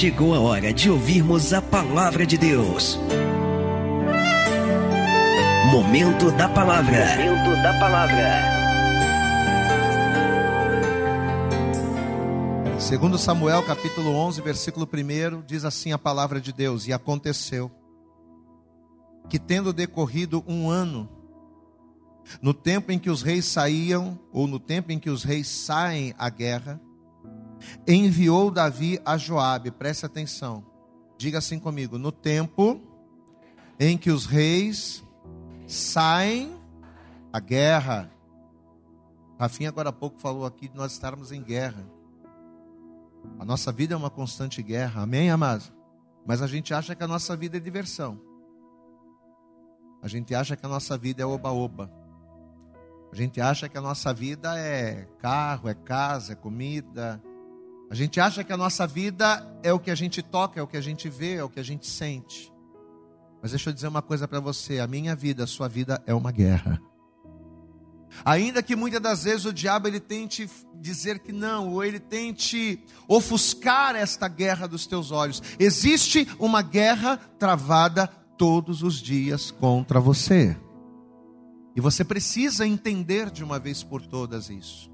chegou a hora de ouvirmos a palavra de Deus. Momento da palavra. Momento da palavra. Segundo Samuel, capítulo 11, versículo 1, diz assim a palavra de Deus: E aconteceu que tendo decorrido um ano, no tempo em que os reis saíam, ou no tempo em que os reis saem à guerra, enviou Davi a Joabe, preste atenção, diga assim comigo, no tempo em que os reis saem à guerra. Rafinha agora há pouco falou aqui de nós estarmos em guerra. A nossa vida é uma constante guerra, amém, amados? Mas a gente acha que a nossa vida é diversão. A gente acha que a nossa vida é oba-oba. A gente acha que a nossa vida é carro, é casa, é comida. A gente acha que a nossa vida é o que a gente toca, é o que a gente vê, é o que a gente sente. Mas deixa eu dizer uma coisa para você: a minha vida, a sua vida é uma guerra. Ainda que muitas das vezes o diabo ele tente dizer que não, ou ele tente ofuscar esta guerra dos teus olhos, existe uma guerra travada todos os dias contra você. E você precisa entender de uma vez por todas isso.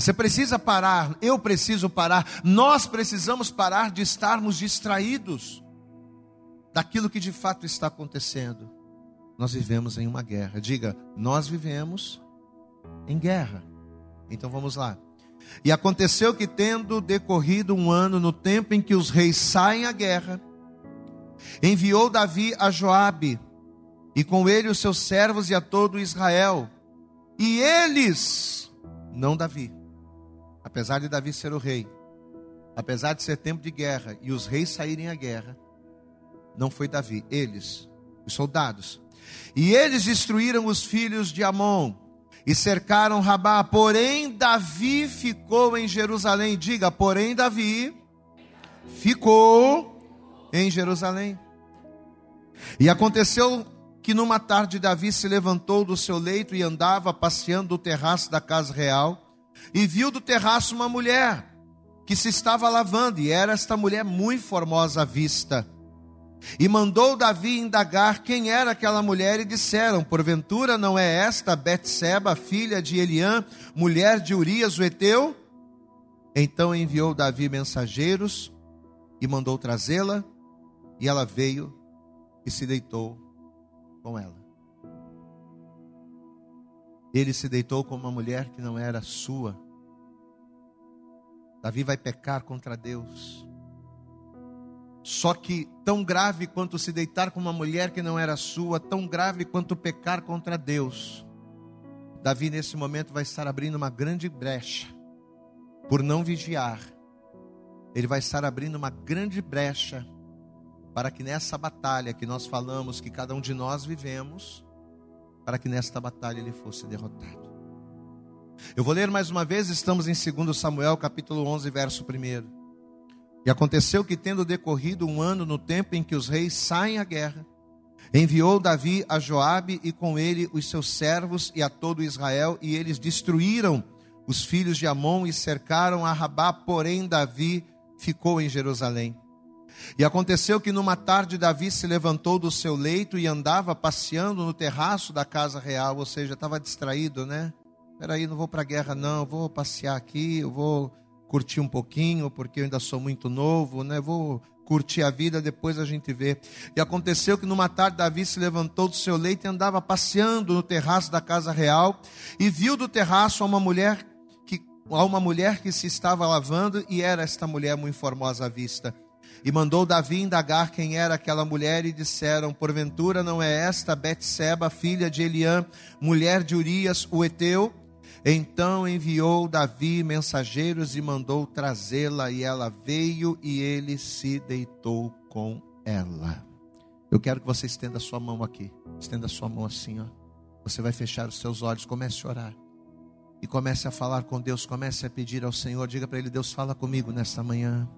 Você precisa parar, eu preciso parar, nós precisamos parar de estarmos distraídos daquilo que de fato está acontecendo. Nós vivemos em uma guerra. Diga, nós vivemos em guerra. Então vamos lá. E aconteceu que, tendo decorrido um ano no tempo em que os reis saem à guerra, enviou Davi a Joabe, e com ele os seus servos e a todo Israel. E eles, não Davi, apesar de Davi ser o rei, apesar de ser tempo de guerra e os reis saírem à guerra, não foi Davi, eles, os soldados. E eles destruíram os filhos de Amon e cercaram Rabá. Porém, Davi ficou em Jerusalém. Diga, porém, Davi ficou em Jerusalém. E aconteceu que numa tarde Davi se levantou do seu leito e andava passeando do terraço da casa real, e viu do terraço uma mulher que se estava lavando, e era esta mulher muito formosa à vista. E mandou Davi indagar quem era aquela mulher, e disseram: Porventura não é esta Betseba, filha de Eliã, mulher de Urias o Eteu? Então enviou Davi mensageiros e mandou trazê-la, e ela veio e se deitou com ela. Ele se deitou com uma mulher que não era sua. Davi vai pecar contra Deus. Só que tão grave quanto se deitar com uma mulher que não era sua, tão grave quanto pecar contra Deus. Davi nesse momento vai estar abrindo uma grande brecha por não vigiar. Ele vai estar abrindo uma grande brecha para que nessa batalha que nós falamos que cada um de nós vivemos, para que nesta batalha ele fosse derrotado. Eu vou ler mais uma vez, estamos em 2 Samuel, capítulo 11, verso 1. E aconteceu que, tendo decorrido um ano no tempo em que os reis saem à guerra, enviou Davi a Joabe e com ele os seus servos e a todo Israel, e eles destruíram os filhos de Amon e cercaram a Rabá, porém Davi ficou em Jerusalém. E aconteceu que numa tarde Davi se levantou do seu leito e andava passeando no terraço da casa real, ou seja, estava distraído, né? Peraí, não vou para a guerra, não, vou passear aqui, eu vou curtir um pouquinho, porque eu ainda sou muito novo, né? Vou curtir a vida, depois a gente vê. E aconteceu que numa tarde Davi se levantou do seu leito e andava passeando no terraço da casa real e viu do terraço uma mulher que uma mulher que se estava lavando e era esta mulher muito formosa à vista. E mandou Davi indagar quem era aquela mulher, e disseram: Porventura não é esta Betseba, filha de Eliã, mulher de Urias, o Eteu? Então enviou Davi mensageiros e mandou trazê-la, e ela veio e ele se deitou com ela. Eu quero que você estenda a sua mão aqui. Estenda a sua mão assim, ó. Você vai fechar os seus olhos, comece a orar. E comece a falar com Deus, comece a pedir ao Senhor. Diga para Ele: Deus, fala comigo nesta manhã.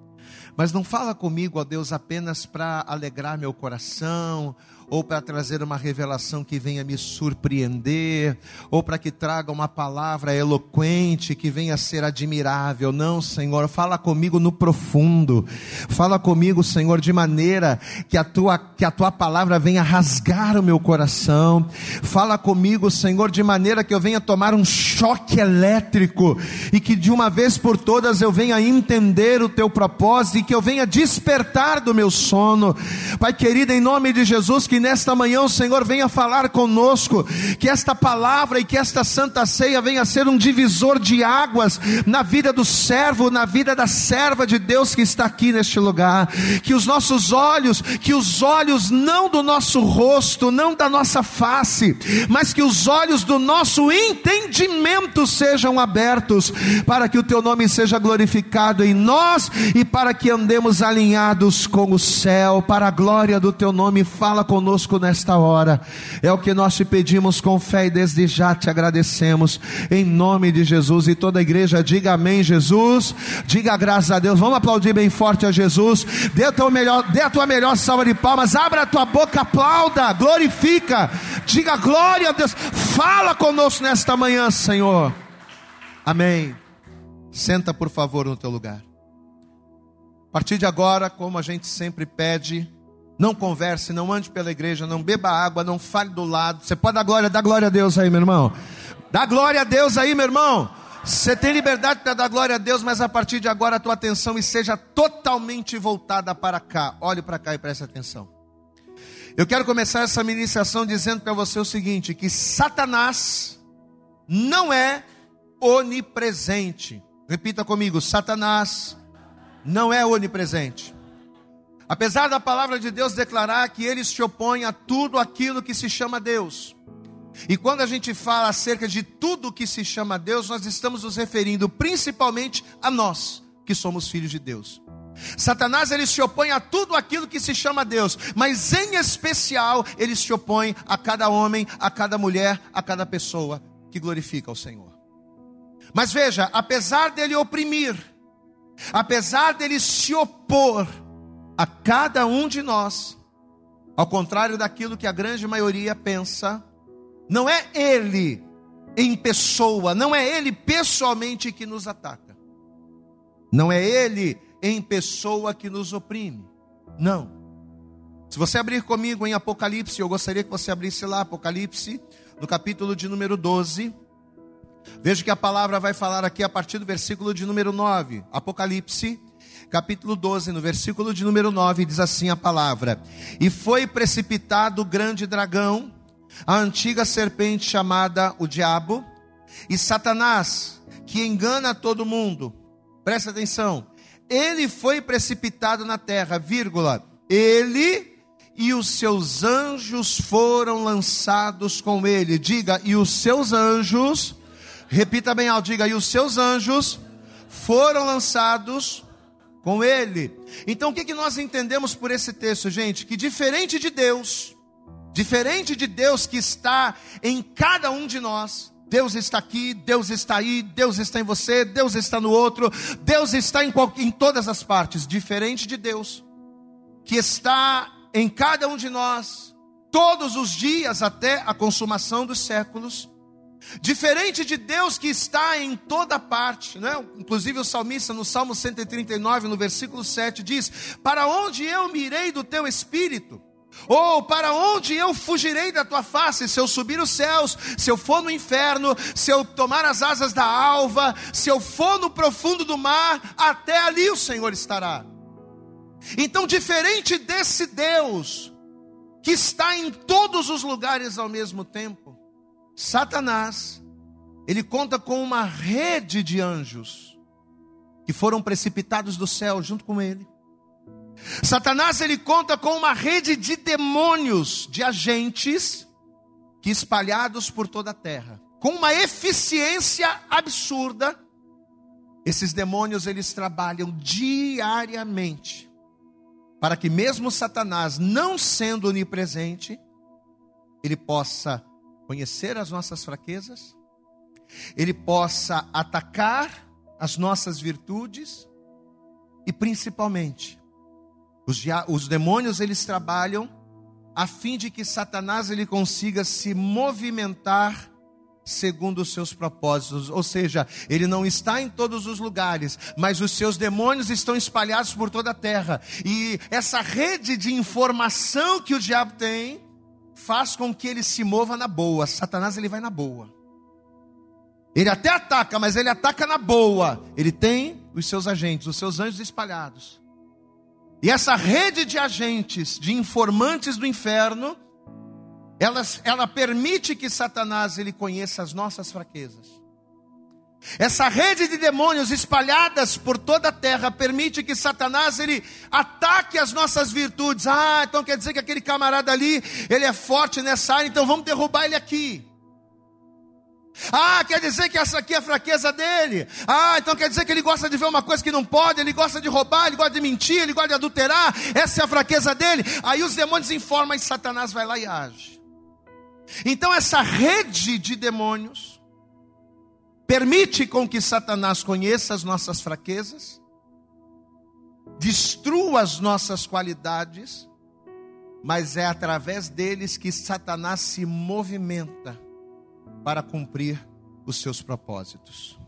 Mas não fala comigo, ó Deus, apenas para alegrar meu coração, ou para trazer uma revelação que venha me surpreender, ou para que traga uma palavra eloquente que venha ser admirável. Não, Senhor, fala comigo no profundo. Fala comigo, Senhor, de maneira que a tua que a tua palavra venha rasgar o meu coração. Fala comigo, Senhor, de maneira que eu venha tomar um choque elétrico e que de uma vez por todas eu venha entender o teu propósito e que eu venha despertar do meu sono. Pai querido, em nome de Jesus, que nesta manhã o Senhor venha falar conosco, que esta palavra e que esta santa ceia venha ser um divisor de águas na vida do servo, na vida da serva de Deus que está aqui neste lugar. Que os nossos olhos, que os olhos não do nosso rosto, não da nossa face, mas que os olhos do nosso entendimento sejam abertos, para que o teu nome seja glorificado em nós e para que andemos alinhados com o céu, para a glória do teu nome. Fala conosco conosco nesta hora. É o que nós te pedimos com fé e desde já te agradecemos. Em nome de Jesus. E toda a igreja diga amém, Jesus. Diga graças a Deus. Vamos aplaudir bem forte a Jesus. Dê a melhor, dê a tua melhor salva de palmas. Abra a tua boca, aplauda, glorifica. Diga glória a Deus. Fala conosco nesta manhã, Senhor. Amém. Senta, por favor, no teu lugar. A partir de agora, como a gente sempre pede, não converse, não ande pela igreja, não beba água, não fale do lado. Você pode dar glória, dá glória a Deus aí, meu irmão. Dá glória a Deus aí, meu irmão. Você tem liberdade para dar glória a Deus, mas a partir de agora a tua atenção esteja totalmente voltada para cá. Olhe para cá e preste atenção. Eu quero começar essa ministração dizendo para você o seguinte: que Satanás não é onipresente. Repita comigo: Satanás não é onipresente. Apesar da palavra de Deus declarar que ele se opõe a tudo aquilo que se chama Deus. E quando a gente fala acerca de tudo que se chama Deus, nós estamos nos referindo principalmente a nós, que somos filhos de Deus. Satanás ele se opõe a tudo aquilo que se chama Deus, mas em especial ele se opõe a cada homem, a cada mulher, a cada pessoa que glorifica o Senhor. Mas veja, apesar dele oprimir, apesar dele se opor, a cada um de nós, ao contrário daquilo que a grande maioria pensa, não é ele em pessoa, não é ele pessoalmente que nos ataca, não é ele em pessoa que nos oprime, não. Se você abrir comigo em Apocalipse, eu gostaria que você abrisse lá, Apocalipse, no capítulo de número 12. Veja que a palavra vai falar aqui a partir do versículo de número 9. Apocalipse, capítulo 12, no versículo de número 9, diz assim a palavra: E foi precipitado o grande dragão, a antiga serpente chamada o diabo, e Satanás, que engana todo mundo. Presta atenção. Ele foi precipitado na terra, vírgula. Ele e os seus anjos foram lançados com ele. Diga, e os seus anjos, repita bem alto, diga, e os seus anjos foram lançados com Ele. Então o que, que nós entendemos por esse texto, gente? Que diferente de Deus, diferente de Deus que está em cada um de nós, Deus está aqui, Deus está aí, Deus está em você, Deus está no outro, Deus está em, em todas as partes, diferente de Deus, que está em cada um de nós, todos os dias até a consumação dos séculos, Diferente de Deus que está em toda parte, né? inclusive o salmista no Salmo 139, no versículo 7, diz: Para onde eu mirei do teu espírito? Ou para onde eu fugirei da tua face? Se eu subir os céus, se eu for no inferno, se eu tomar as asas da alva, se eu for no profundo do mar, até ali o Senhor estará. Então, diferente desse Deus, que está em todos os lugares ao mesmo tempo, Satanás, ele conta com uma rede de anjos que foram precipitados do céu junto com ele. Satanás ele conta com uma rede de demônios, de agentes que espalhados por toda a terra, com uma eficiência absurda. Esses demônios eles trabalham diariamente para que mesmo Satanás, não sendo onipresente, ele possa conhecer as nossas fraquezas, ele possa atacar as nossas virtudes e principalmente os, os demônios eles trabalham a fim de que Satanás ele consiga se movimentar segundo os seus propósitos, ou seja, ele não está em todos os lugares, mas os seus demônios estão espalhados por toda a terra. E essa rede de informação que o diabo tem faz com que ele se mova na boa. Satanás ele vai na boa. Ele até ataca, mas ele ataca na boa. Ele tem os seus agentes, os seus anjos espalhados. E essa rede de agentes, de informantes do inferno, ela, ela permite que Satanás ele conheça as nossas fraquezas. Essa rede de demônios espalhadas por toda a terra permite que Satanás ele ataque as nossas virtudes. Ah, então quer dizer que aquele camarada ali, ele é forte nessa área, então vamos derrubar ele aqui. Ah, quer dizer que essa aqui é a fraqueza dele. Ah, então quer dizer que ele gosta de ver uma coisa que não pode, ele gosta de roubar, ele gosta de mentir, ele gosta de adulterar. Essa é a fraqueza dele. Aí os demônios informam e Satanás vai lá e age. Então essa rede de demônios permite com que Satanás conheça as nossas fraquezas, destrua as nossas qualidades, mas é através deles que Satanás se movimenta para cumprir os seus propósitos.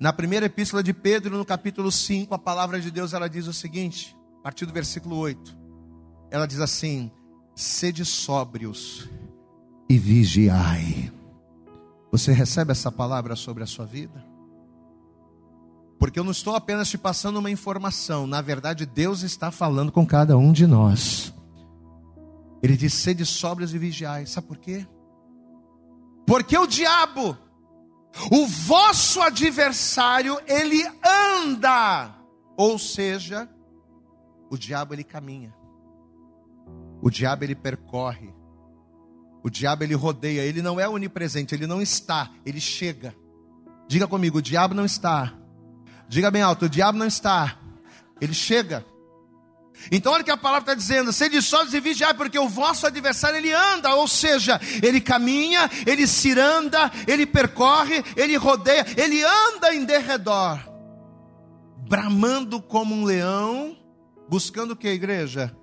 Na primeira epístola de Pedro, no capítulo 5, a palavra de Deus ela diz o seguinte, a partir do versículo 8. Ela diz assim: Sede sóbrios e vigiai. Você recebe essa palavra sobre a sua vida? Porque eu não estou apenas te passando uma informação, na verdade, Deus está falando com cada um de nós. Ele diz: sede sóbrios e vigiai. Sabe por quê? Porque o diabo, o vosso adversário, ele anda, ou seja, o diabo ele caminha. O diabo ele percorre. O diabo ele rodeia, ele não é onipresente, ele não está, ele chega. Diga comigo, o diabo não está. Diga bem alto, o diabo não está. Ele chega. Então olha o que a palavra está dizendo: sede sólidos e vigiai, porque o vosso adversário ele anda, ou seja, ele caminha, ele ciranda, ele percorre, ele rodeia, ele anda em derredor, bramando como um leão, buscando o que, igreja?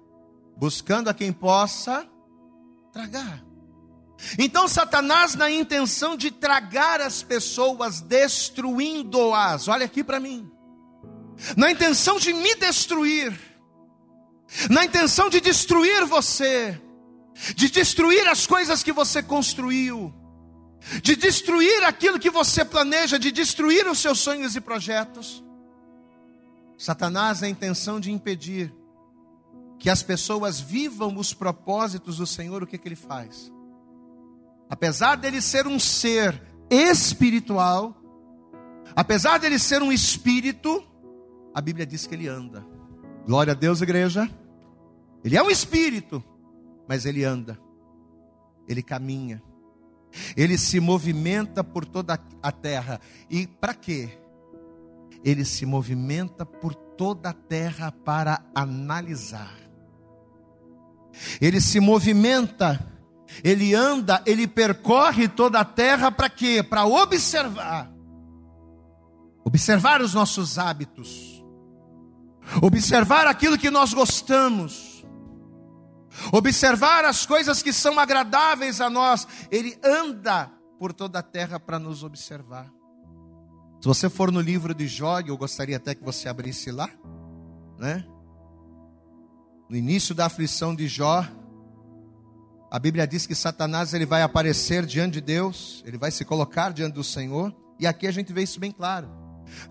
Buscando a quem possa tragar. Então Satanás, na intenção de tragar as pessoas, destruindo-as, olha aqui para mim, na intenção de me destruir, na intenção de destruir você, de destruir as coisas que você construiu, de destruir aquilo que você planeja, de destruir os seus sonhos e projetos. Satanás, a intenção de impedir que as pessoas vivam os propósitos do Senhor, o que, que ele faz? Apesar dele ser um ser espiritual, apesar dele ser um espírito, a Bíblia diz que ele anda. Glória a Deus, igreja. Ele é um espírito, mas ele anda, ele caminha, ele se movimenta por toda a terra. E para quê? Ele se movimenta por toda a terra para analisar. Ele se movimenta, ele anda, ele percorre toda a terra para quê? Para observar. Observar os nossos hábitos observar aquilo que nós gostamos, observar as coisas que são agradáveis a nós. Ele anda por toda a terra para nos observar. Se você for no livro de Jó, eu gostaria até que você abrisse lá, né? No início da aflição de Jó, a Bíblia diz que Satanás ele vai aparecer diante de Deus, ele vai se colocar diante do Senhor, e aqui a gente vê isso bem claro.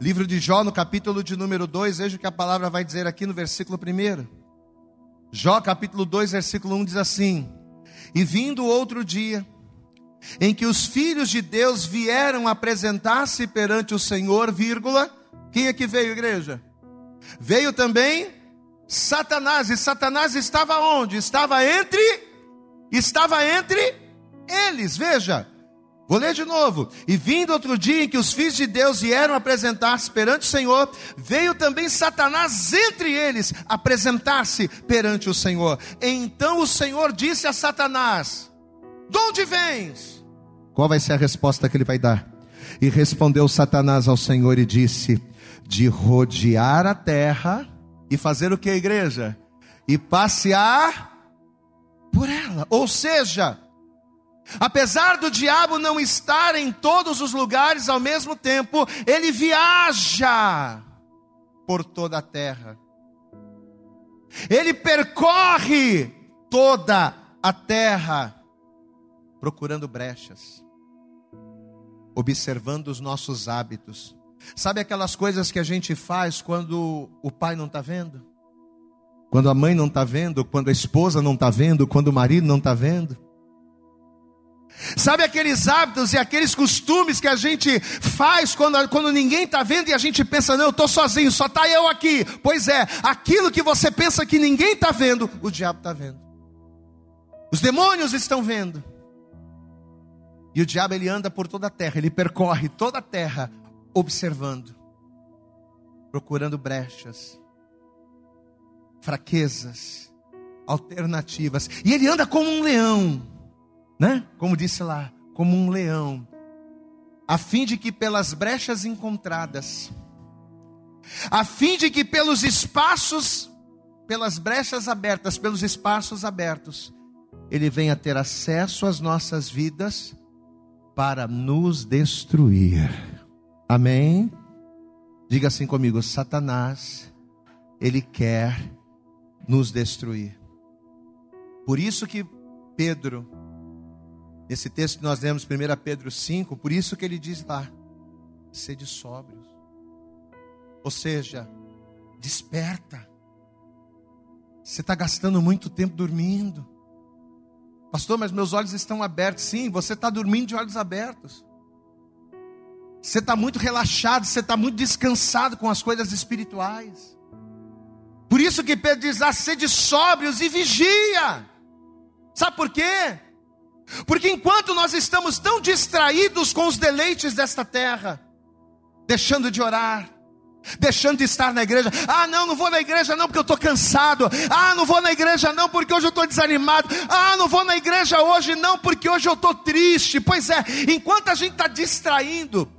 Livro de Jó, no capítulo de número 2, veja o que a palavra vai dizer aqui no versículo 1. Jó, capítulo 2, versículo 1 diz assim: E vindo outro dia, em que os filhos de Deus vieram apresentar-se perante o Senhor, vírgula, quem é que veio, igreja? Veio também Satanás, e Satanás estava onde? Estava entre, estava entre eles, veja, Vou ler de novo. E vindo outro dia em que os filhos de Deus vieram apresentar-se perante o Senhor, veio também Satanás entre eles apresentar-se perante o Senhor. Então o Senhor disse a Satanás: De onde vens? Qual vai ser a resposta que ele vai dar? E respondeu Satanás ao Senhor e disse: De rodear a terra e fazer o que, igreja? E passear por ela. Ou seja, apesar do diabo não estar em todos os lugares ao mesmo tempo, ele viaja por toda a terra. Ele percorre toda a terra procurando brechas, observando os nossos hábitos. Sabe aquelas coisas que a gente faz quando o pai não está vendo? Quando a mãe não está vendo, quando a esposa não está vendo, quando o marido não está vendo? Sabe aqueles hábitos e aqueles costumes que a gente faz quando, quando ninguém está vendo e a gente pensa, não, eu estou sozinho, só está eu aqui. Pois é, aquilo que você pensa que ninguém está vendo, o diabo está vendo. Os demônios estão vendo. E o diabo ele anda por toda a terra, ele percorre toda a terra observando, procurando brechas, fraquezas, alternativas. E ele anda como um leão, né? Como disse lá, como um leão, a fim de que pelas brechas encontradas, a fim de que pelos espaços, pelas brechas abertas, pelos espaços abertos, ele venha ter acesso às nossas vidas para nos destruir. Amém? Diga assim comigo: Satanás, ele quer nos destruir. Por isso que Pedro, nesse texto que nós lemos, 1 Pedro 5, por isso que ele diz lá: sede sóbrios. Ou seja, desperta. Você está gastando muito tempo dormindo. Pastor, mas meus olhos estão abertos. Sim, você está dormindo de olhos abertos. Você está muito relaxado, você está muito descansado com as coisas espirituais. Por isso que Pedro diz: ah, sede sóbrios e vigia. Sabe por quê? Porque enquanto nós estamos tão distraídos com os deleites desta terra, deixando de orar, deixando de estar na igreja. Ah, não, não vou na igreja não porque eu estou cansado. Ah, não vou na igreja não porque hoje eu estou desanimado. Ah, não vou na igreja hoje não porque hoje eu estou triste. Pois é, enquanto a gente está distraindo,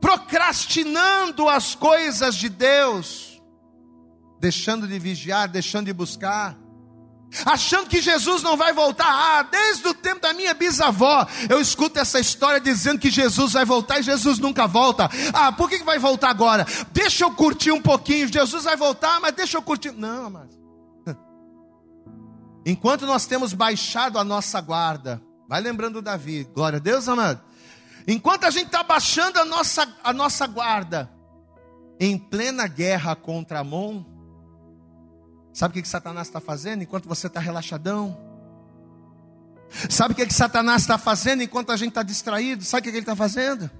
procrastinando as coisas de Deus, deixando de vigiar, deixando de buscar, achando que Jesus não vai voltar. Ah, desde o tempo da minha bisavó, eu escuto essa história dizendo que Jesus vai voltar e Jesus nunca volta. Ah, por que vai voltar agora? Deixa eu curtir um pouquinho. Jesus vai voltar, mas deixa eu curtir. Não, mas. Enquanto nós temos baixado a nossa guarda, vai lembrando Davi, glória a Deus, amado. Enquanto a gente está baixando a nossa, a nossa guarda, em plena guerra contra Amon, Sabe o que, que Satanás está fazendo enquanto você está relaxadão? Sabe o que, que Satanás está fazendo enquanto a gente está distraído? Sabe o que, que ele está fazendo?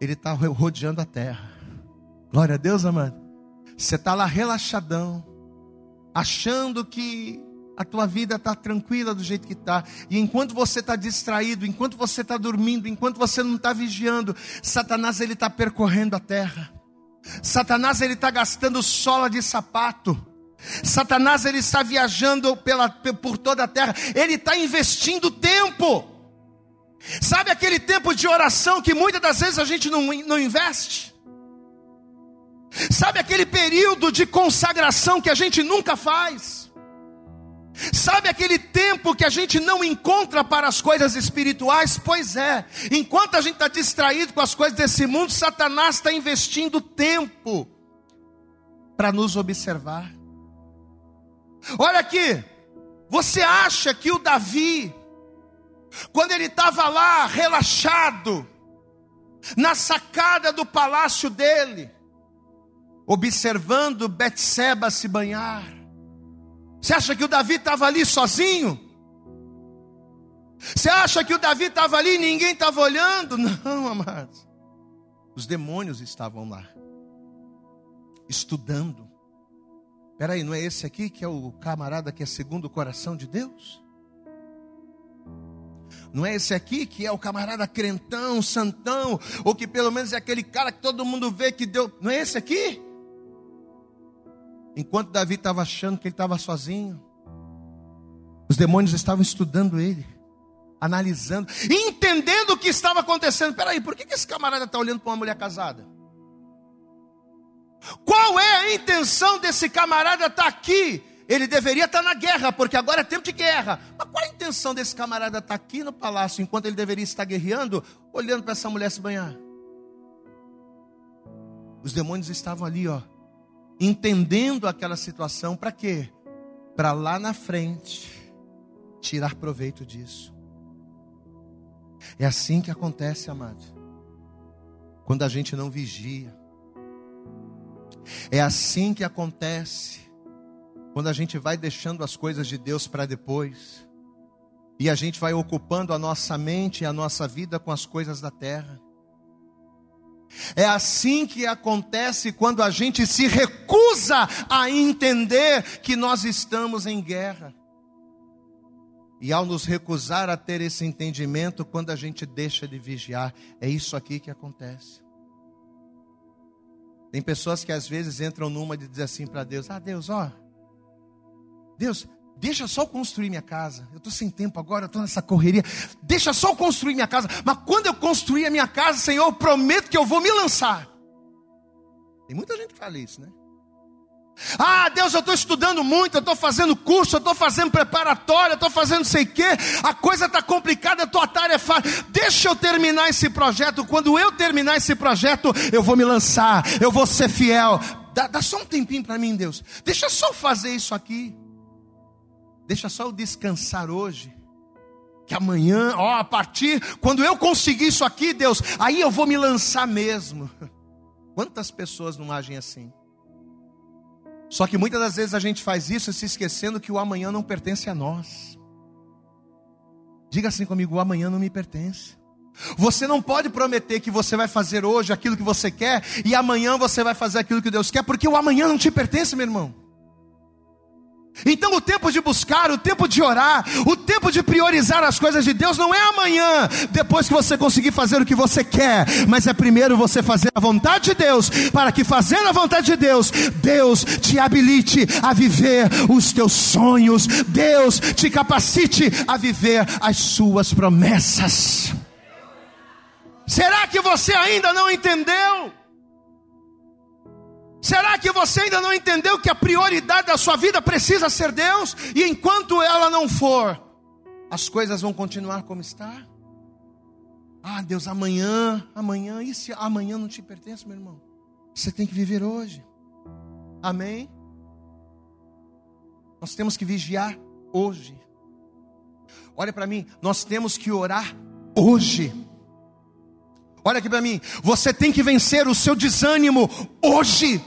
Ele está rodeando a terra. Glória a Deus, amado. Você está lá relaxadão, achando que a tua vida está tranquila do jeito que está. E enquanto você está distraído, enquanto você está dormindo, enquanto você não está vigiando, Satanás ele está percorrendo a terra. Satanás ele está gastando sola de sapato. Satanás ele está viajando pela, por toda a terra, ele está investindo tempo. Sabe aquele tempo de oração que muitas das vezes a gente não, não investe? Sabe aquele período de consagração que a gente nunca faz? Sabe aquele tempo que a gente não encontra para as coisas espirituais? Pois é, enquanto a gente está distraído com as coisas desse mundo, Satanás está investindo tempo para nos observar. Olha aqui, você acha que o Davi, quando ele estava lá relaxado, na sacada do palácio dele, observando Betseba se banhar, você acha que o Davi estava ali sozinho? Você acha que o Davi estava ali e ninguém estava olhando? Não, amados. Os demônios estavam lá, estudando, Peraí, não é esse aqui que é o camarada que é segundo o coração de Deus? Não é esse aqui que é o camarada crentão, santão, ou que pelo menos é aquele cara que todo mundo vê que deu. Não é esse aqui? Enquanto Davi estava achando que ele estava sozinho, os demônios estavam estudando ele, analisando, entendendo o que estava acontecendo. Peraí, por que, esse camarada está olhando para uma mulher casada? Qual é a intenção desse camarada estar tá aqui? Ele deveria estar tá na guerra, porque agora é tempo de guerra. Mas qual é a intenção desse camarada estar aqui no palácio enquanto ele deveria estar guerreando, olhando para essa mulher se banhar? Os demônios estavam ali, ó, entendendo aquela situação, para quê? Para lá na frente tirar proveito disso. É assim que acontece, amado. Quando a gente não vigia. É assim que acontece quando a gente vai deixando as coisas de Deus para depois. E a gente vai ocupando a nossa mente e a nossa vida com as coisas da terra. É assim que acontece quando a gente se recusa a entender que nós estamos em guerra. E ao nos recusar a ter esse entendimento, quando a gente deixa de vigiar, é isso aqui que acontece. Tem pessoas que às vezes entram numa de dizer assim para Deus: Ah, Deus, ó, Deus, deixa só eu construir minha casa. Eu estou sem tempo agora, eu estou nessa correria. Deixa só eu construir minha casa. Mas quando eu construir a minha casa, Senhor, eu prometo que eu vou me lançar. Tem muita gente que fala isso, né? Ah, Deus, eu estou estudando muito, eu estou fazendo curso, eu estou fazendo preparatório, eu estou fazendo sei o quê, a coisa está complicada, a tua tarefa. Deixa eu terminar esse projeto. Quando eu terminar esse projeto, eu vou me lançar, eu vou ser fiel. Dá, dá só um tempinho para mim, Deus. Deixa só fazer isso aqui. Deixa só eu descansar hoje. Que amanhã, ó, a partir, quando eu conseguir isso aqui, Deus, aí eu vou me lançar mesmo. Quantas pessoas não agem assim? Só que muitas das vezes a gente faz isso se esquecendo que o amanhã não pertence a nós. Diga assim comigo: o amanhã não me pertence. Você não pode prometer que você vai fazer hoje aquilo que você quer e amanhã você vai fazer aquilo que Deus quer, porque o amanhã não te pertence, meu irmão. Então, o tempo de buscar, o tempo de orar, o tempo de priorizar as coisas de Deus não é amanhã, depois que você conseguir fazer o que você quer, mas é primeiro você fazer a vontade de Deus, para que fazendo a vontade de Deus, Deus te habilite a viver os teus sonhos, Deus te capacite a viver as suas promessas. Será que você ainda não entendeu? Será que você ainda não entendeu que a prioridade da sua vida precisa ser Deus? E enquanto ela não for, as coisas vão continuar como está? Ah, Deus, amanhã, amanhã, e se amanhã não te pertence, meu irmão? Você tem que viver hoje. Amém? Nós temos que vigiar hoje. Olha para mim, nós temos que orar hoje. Olha aqui para mim, você tem que vencer o seu desânimo hoje.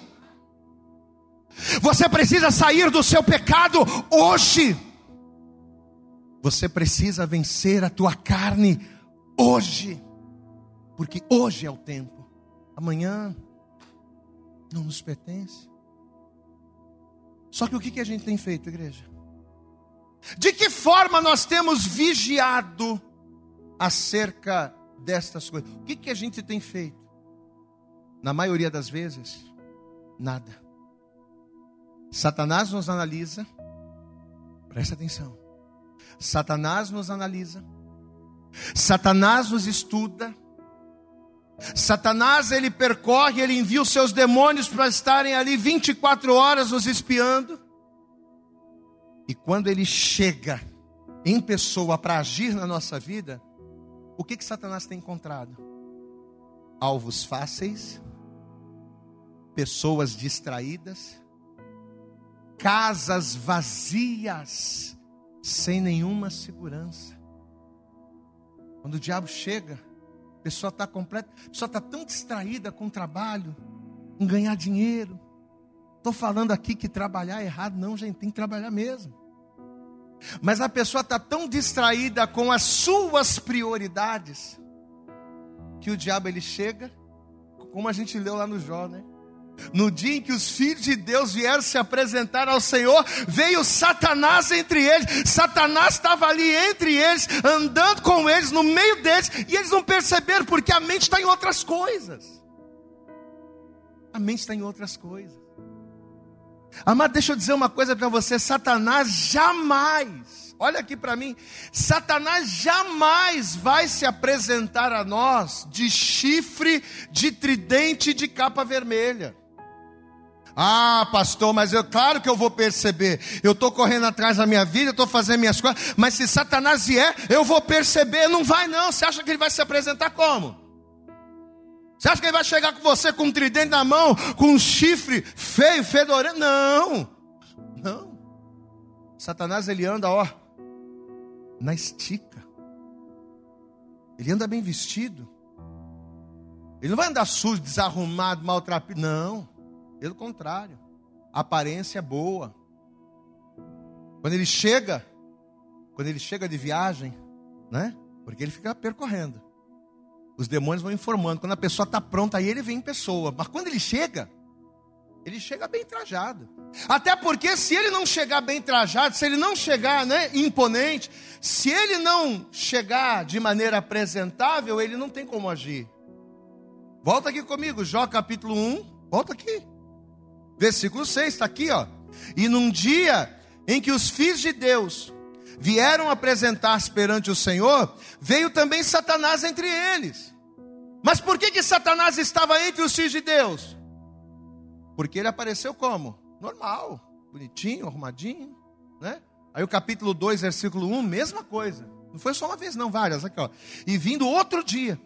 Você precisa sair do seu pecado hoje. Você precisa vencer a tua carne hoje. Porque hoje é o tempo. Amanhã não nos pertence. Só que o que a gente tem feito, igreja? De que forma nós temos vigiado acerca destas coisas? O que a gente tem feito? Na maioria das vezes, nada. Satanás nos analisa, presta atenção. Satanás nos analisa, Satanás nos estuda, Satanás ele percorre, ele envia os seus demônios para estarem ali 24 horas nos espiando. E quando ele chega em pessoa para agir na nossa vida, o que que Satanás tem encontrado? Alvos fáceis, pessoas distraídas, casas vazias, sem nenhuma segurança. Quando o diabo chega, a pessoa está completa, a pessoa está tão distraída com o trabalho, em ganhar dinheiro. Estou falando aqui que trabalhar é errado, não, gente, tem que trabalhar mesmo. Mas a pessoa está tão distraída com as suas prioridades, que o diabo ele chega, como a gente leu lá no Jó, né? No dia em que os filhos de Deus vieram se apresentar ao Senhor, veio Satanás entre eles. Satanás estava ali entre eles, andando com eles, no meio deles, e eles não perceberam, porque a mente está em outras coisas. A mente está em outras coisas. Amado, deixa eu dizer uma coisa para você: Satanás jamais, olha aqui para mim, Satanás jamais vai se apresentar a nós de chifre, de tridente, de capa vermelha. Ah, pastor, mas eu claro que eu vou perceber. Eu estou correndo atrás da minha vida, estou fazendo minhas coisas, mas se Satanás vier, eu vou perceber. Não vai não. Você acha que ele vai se apresentar como? Você acha que ele vai chegar com você com um tridente na mão, com um chifre feio, fedorento? Não. Não. Satanás ele anda, ó, na estica. Ele anda bem vestido. Ele não vai andar sujo, desarrumado, maltrapilho. Não. Pelo contrário. Aparência é boa. Quando ele chega, quando ele chega de viagem, né? Porque ele fica percorrendo. Os demônios vão informando. Quando a pessoa está pronta, aí ele vem em pessoa. Mas quando ele chega, ele chega bem trajado. Até porque se ele não chegar bem trajado, se ele não chegar né, imponente, se ele não chegar de maneira apresentável, ele não tem como agir. Volta aqui comigo, Jó capítulo 1. Volta aqui. Versículo 6, está aqui, ó. E num dia em que os filhos de Deus vieram apresentar-se perante o Senhor, veio também Satanás entre eles. Mas por que, que Satanás estava entre os filhos de Deus? Porque ele apareceu como? Normal, bonitinho, arrumadinho, né? Aí o capítulo 2, versículo 1, mesma coisa. Não foi só uma vez, não, várias. Aqui, ó. E vindo outro dia,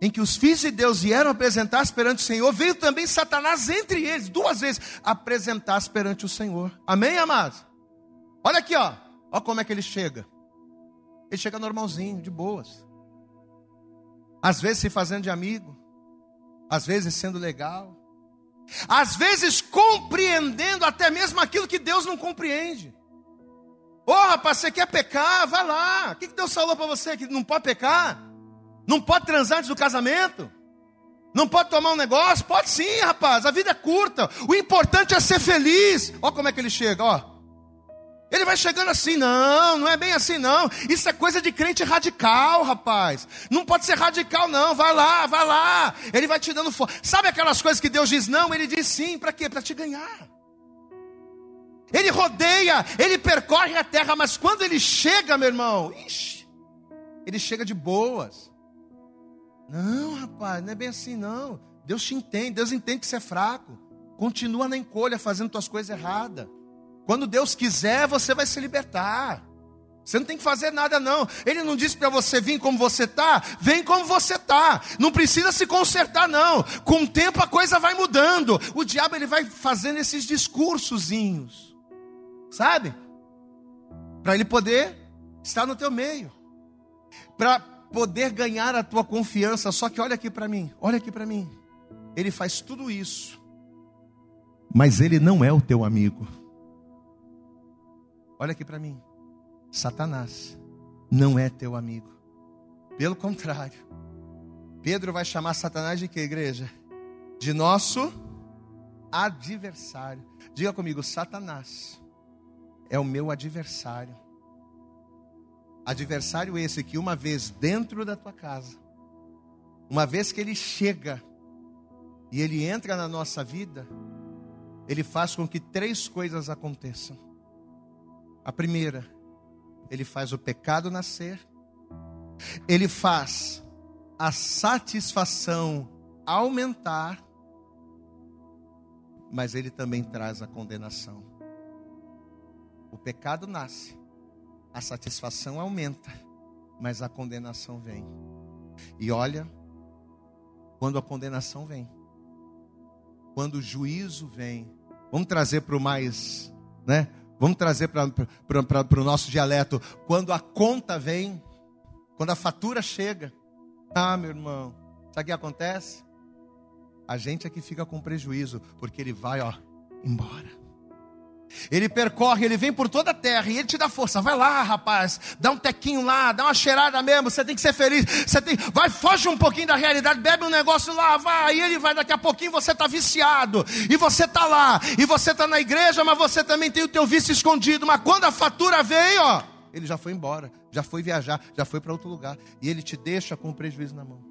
em que os filhos de Deus vieram apresentar-se perante o Senhor, veio também Satanás entre eles, duas vezes, apresentar-se perante o Senhor. Amém, amados? Olha aqui, ó. Olha como é que ele chega. Ele chega normalzinho, de boas. Às vezes se fazendo de amigo, às vezes sendo legal, às vezes compreendendo até mesmo aquilo que Deus não compreende. Ô oh, rapaz, você quer pecar? Vai lá. O que Deus falou para você? Que não pode pecar? Não pode transar antes do casamento? Não pode tomar um negócio? Pode sim, rapaz. A vida é curta. O importante é ser feliz. Olha como é que ele chega, ó. Ele vai chegando assim, não, não é bem assim não. Isso é coisa de crente radical, rapaz. Não pode ser radical não. Vai lá, vai lá. Ele vai te dando força. Sabe aquelas coisas que Deus diz não? Ele diz sim, para quê? Para te ganhar. Ele rodeia, ele percorre a terra, mas quando ele chega, meu irmão, ixi, ele chega de boas. Não, rapaz, não é bem assim não. Deus te entende, Deus entende que você é fraco. Continua na encolha fazendo tuas coisas erradas. Quando Deus quiser, você vai se libertar. Você não tem que fazer nada, não. Ele não disse para você vir como você está, vem como você está. Não precisa se consertar, não. Com o tempo a coisa vai mudando. O diabo ele vai fazendo esses discursozinhos, sabe? Para ele poder estar no teu meio, para poder ganhar a tua confiança. Só que olha aqui para mim, olha aqui para mim. Ele faz tudo isso, mas ele não é o teu amigo. Olha aqui para mim. Satanás não é teu amigo. Pelo contrário. Pedro vai chamar Satanás de que, igreja? De nosso adversário. Diga comigo, Satanás é o meu adversário. Adversário esse que uma vez dentro da tua casa, uma vez que ele chega e ele entra na nossa vida, ele faz com que três coisas aconteçam. A primeira, ele faz o pecado nascer, ele faz a satisfação aumentar, mas ele também traz a condenação. O pecado nasce, a satisfação aumenta, mas a condenação vem. E olha, quando a condenação vem, quando o juízo vem, vamos trazer para o mais, né? Vamos trazer para o nosso dialeto. Quando a conta vem, quando a fatura chega. Ah, meu irmão, sabe o que acontece? A gente é que fica com prejuízo, porque ele vai, ó, embora. Ele percorre, ele vem por toda a terra e ele te dá força. Vai lá, rapaz, dá um tequinho lá, dá uma cheirada mesmo. Você tem que ser feliz. Você tem, vai, foge um pouquinho da realidade, bebe um negócio lá, vai. E ele vai, daqui a pouquinho você está viciado. E você está lá. E você está na igreja, mas você também tem o teu vício escondido. Mas quando a fatura vem, ó, ele já foi embora, já foi viajar, já foi para outro lugar. E ele te deixa com o prejuízo na mão.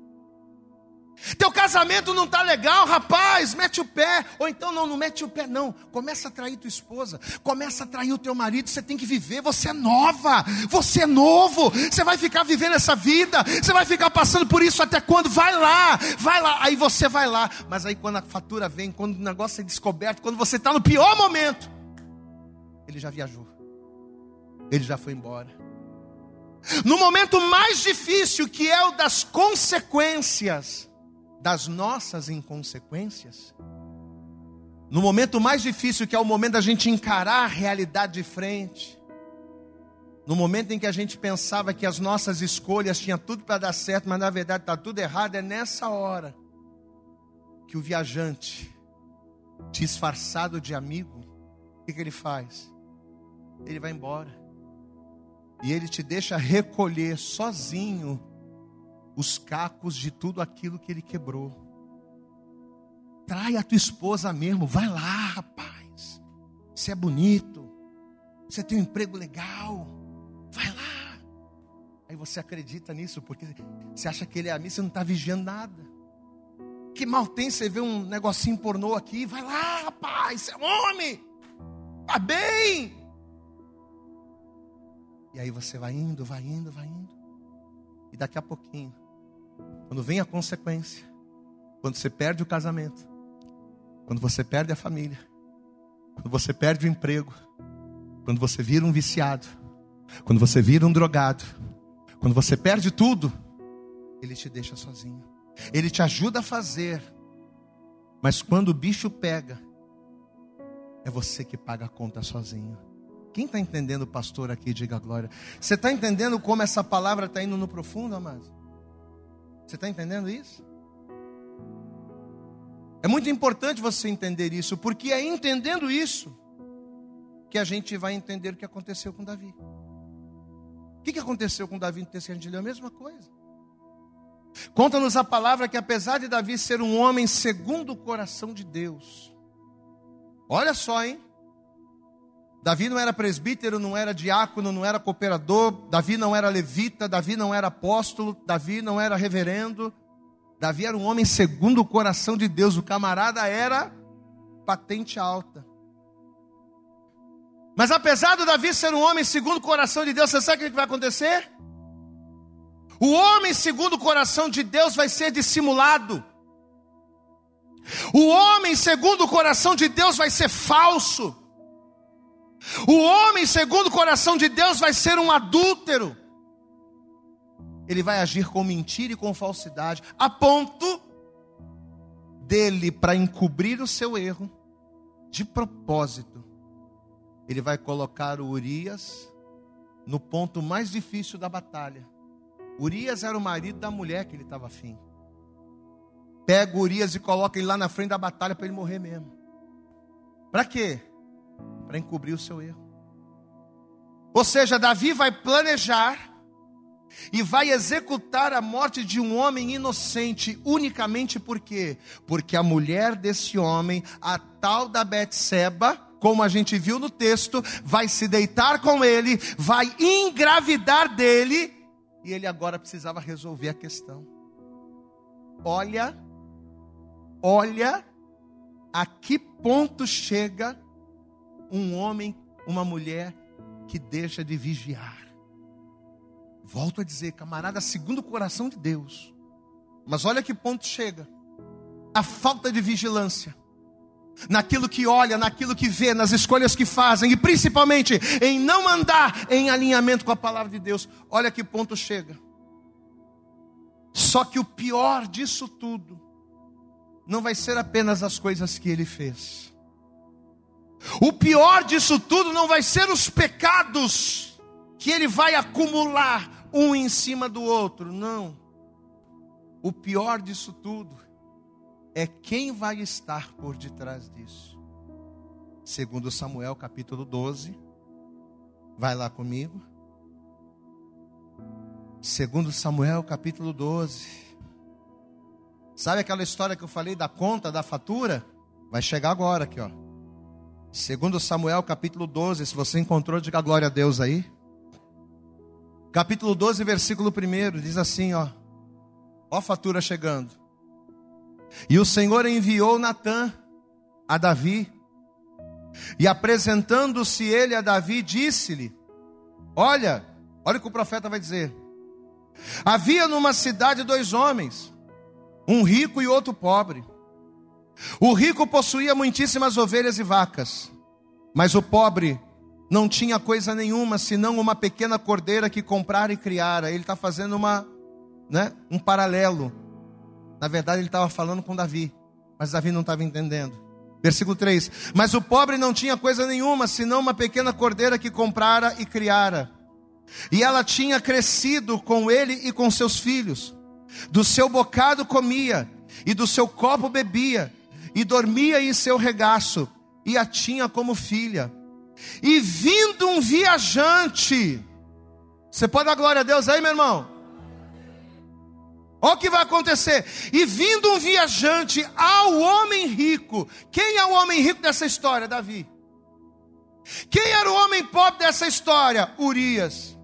Teu casamento não tá legal, rapaz, mete o pé. Ou então não, não mete o pé, não. Começa a trair tua esposa, começa a trair o teu marido. Você tem que viver. Você é nova, você é novo. Você vai ficar vivendo essa vida. Você vai ficar passando por isso até quando? Vai lá, vai lá. Aí você vai lá. Mas aí quando a fatura vem, quando o negócio é descoberto, quando você está no pior momento, ele já viajou. Ele já foi embora. No momento mais difícil, que é o das consequências das nossas inconsequências, no momento mais difícil, que é o momento da gente encarar a realidade de frente, no momento em que a gente pensava que as nossas escolhas tinham tudo para dar certo, mas na verdade está tudo errado, é nessa hora que o viajante, disfarçado de amigo, o que, que ele faz? Ele vai embora. E ele te deixa recolher sozinho os cacos de tudo aquilo que ele quebrou. Trai a tua esposa mesmo, vai lá, rapaz. Você é bonito, você tem um emprego legal, vai lá. Aí você acredita nisso, porque você acha que ele é amigo, você não está vigiando nada. Que mal tem você ver um negocinho pornô aqui? Vai lá, rapaz, você é homem, tá bem. E aí você vai indo, vai indo, vai indo. E daqui a pouquinho, quando vem a consequência, quando você perde o casamento, quando você perde a família, quando você perde o emprego, quando você vira um viciado, quando você vira um drogado, quando você perde tudo, ele te deixa sozinho. Ele te ajuda a fazer, mas quando o bicho pega, é você que paga a conta sozinho. Quem está entendendo, pastor, aqui, diga glória. Você está entendendo como essa palavra está indo no profundo, amado? Você está entendendo isso? É muito importante você entender isso, porque é entendendo isso que a gente vai entender o que aconteceu com Davi. O que aconteceu com Davi no texto que a gente leu? A mesma coisa. Conta-nos a palavra que apesar de Davi ser um homem segundo o coração de Deus, olha só, hein? Davi não era presbítero, não era diácono, não era cooperador, Davi não era levita, Davi não era apóstolo, Davi não era reverendo. Davi era um homem segundo o coração de Deus, o camarada era patente alta. Mas apesar do Davi ser um homem segundo o coração de Deus, você sabe o que vai acontecer? O homem segundo o coração de Deus vai ser dissimulado. O homem segundo o coração de Deus vai ser falso. O homem, segundo o coração de Deus, vai ser um adúltero. Ele vai agir com mentira e com falsidade, a ponto dele, para encobrir o seu erro, de propósito, ele vai colocar o Urias no ponto mais difícil da batalha. Urias era o marido da mulher que ele estava afim. Pega Urias e coloca ele lá na frente da batalha para ele morrer mesmo. Para quê? Para encobrir o seu erro. Ou seja, Davi vai planejar e vai executar a morte de um homem inocente unicamente por quê? Porque a mulher desse homem, a tal da Betseba, como a gente viu no texto, vai se deitar com ele, vai engravidar dele, e ele agora precisava resolver a questão. Olha, olha a que ponto chega um homem, uma mulher que deixa de vigiar. Volto a dizer, camarada, segundo o coração de Deus. Mas olha que ponto chega. A falta de vigilância. Naquilo que olha, naquilo que vê, nas escolhas que fazem, e principalmente em não andar em alinhamento com a palavra de Deus. Olha que ponto chega. Só que o pior disso tudo não vai ser apenas as coisas que ele fez o pior disso tudo não vai ser os pecados que ele vai acumular um em cima do outro, não. O pior disso tudo é quem vai estar por detrás disso. Segundo Samuel capítulo 12. Vai lá comigo. Segundo Samuel capítulo 12. Sabe aquela história que eu falei da conta, da fatura? Vai chegar agora aqui, ó. Segundo Samuel, capítulo 12, se você encontrou, diga glória a Deus aí. Capítulo 12, versículo 1, diz assim, ó. Ó fatura chegando. E o Senhor enviou Natã a Davi, e apresentando-se ele a Davi, disse-lhe: Olha, olha o que o profeta vai dizer. Havia numa cidade dois homens, um rico e outro pobre. O rico possuía muitíssimas ovelhas e vacas, mas o pobre não tinha coisa nenhuma senão uma pequena cordeira que comprara e criara. Ele está fazendo uma, né, um paralelo. Na verdade, ele estava falando com Davi, mas Davi não estava entendendo. Versículo 3: Mas o pobre não tinha coisa nenhuma senão uma pequena cordeira que comprara e criara. E ela tinha crescido com ele e com seus filhos. Do seu bocado comia, e do seu copo bebia, e dormia em seu regaço, e a tinha como filha. E vindo um viajante, você pode dar glória a Deus aí, meu irmão? Olha o que vai acontecer. E vindo um viajante ao homem rico. Quem é o homem rico dessa história? Davi. Quem era o homem pobre dessa história? Urias.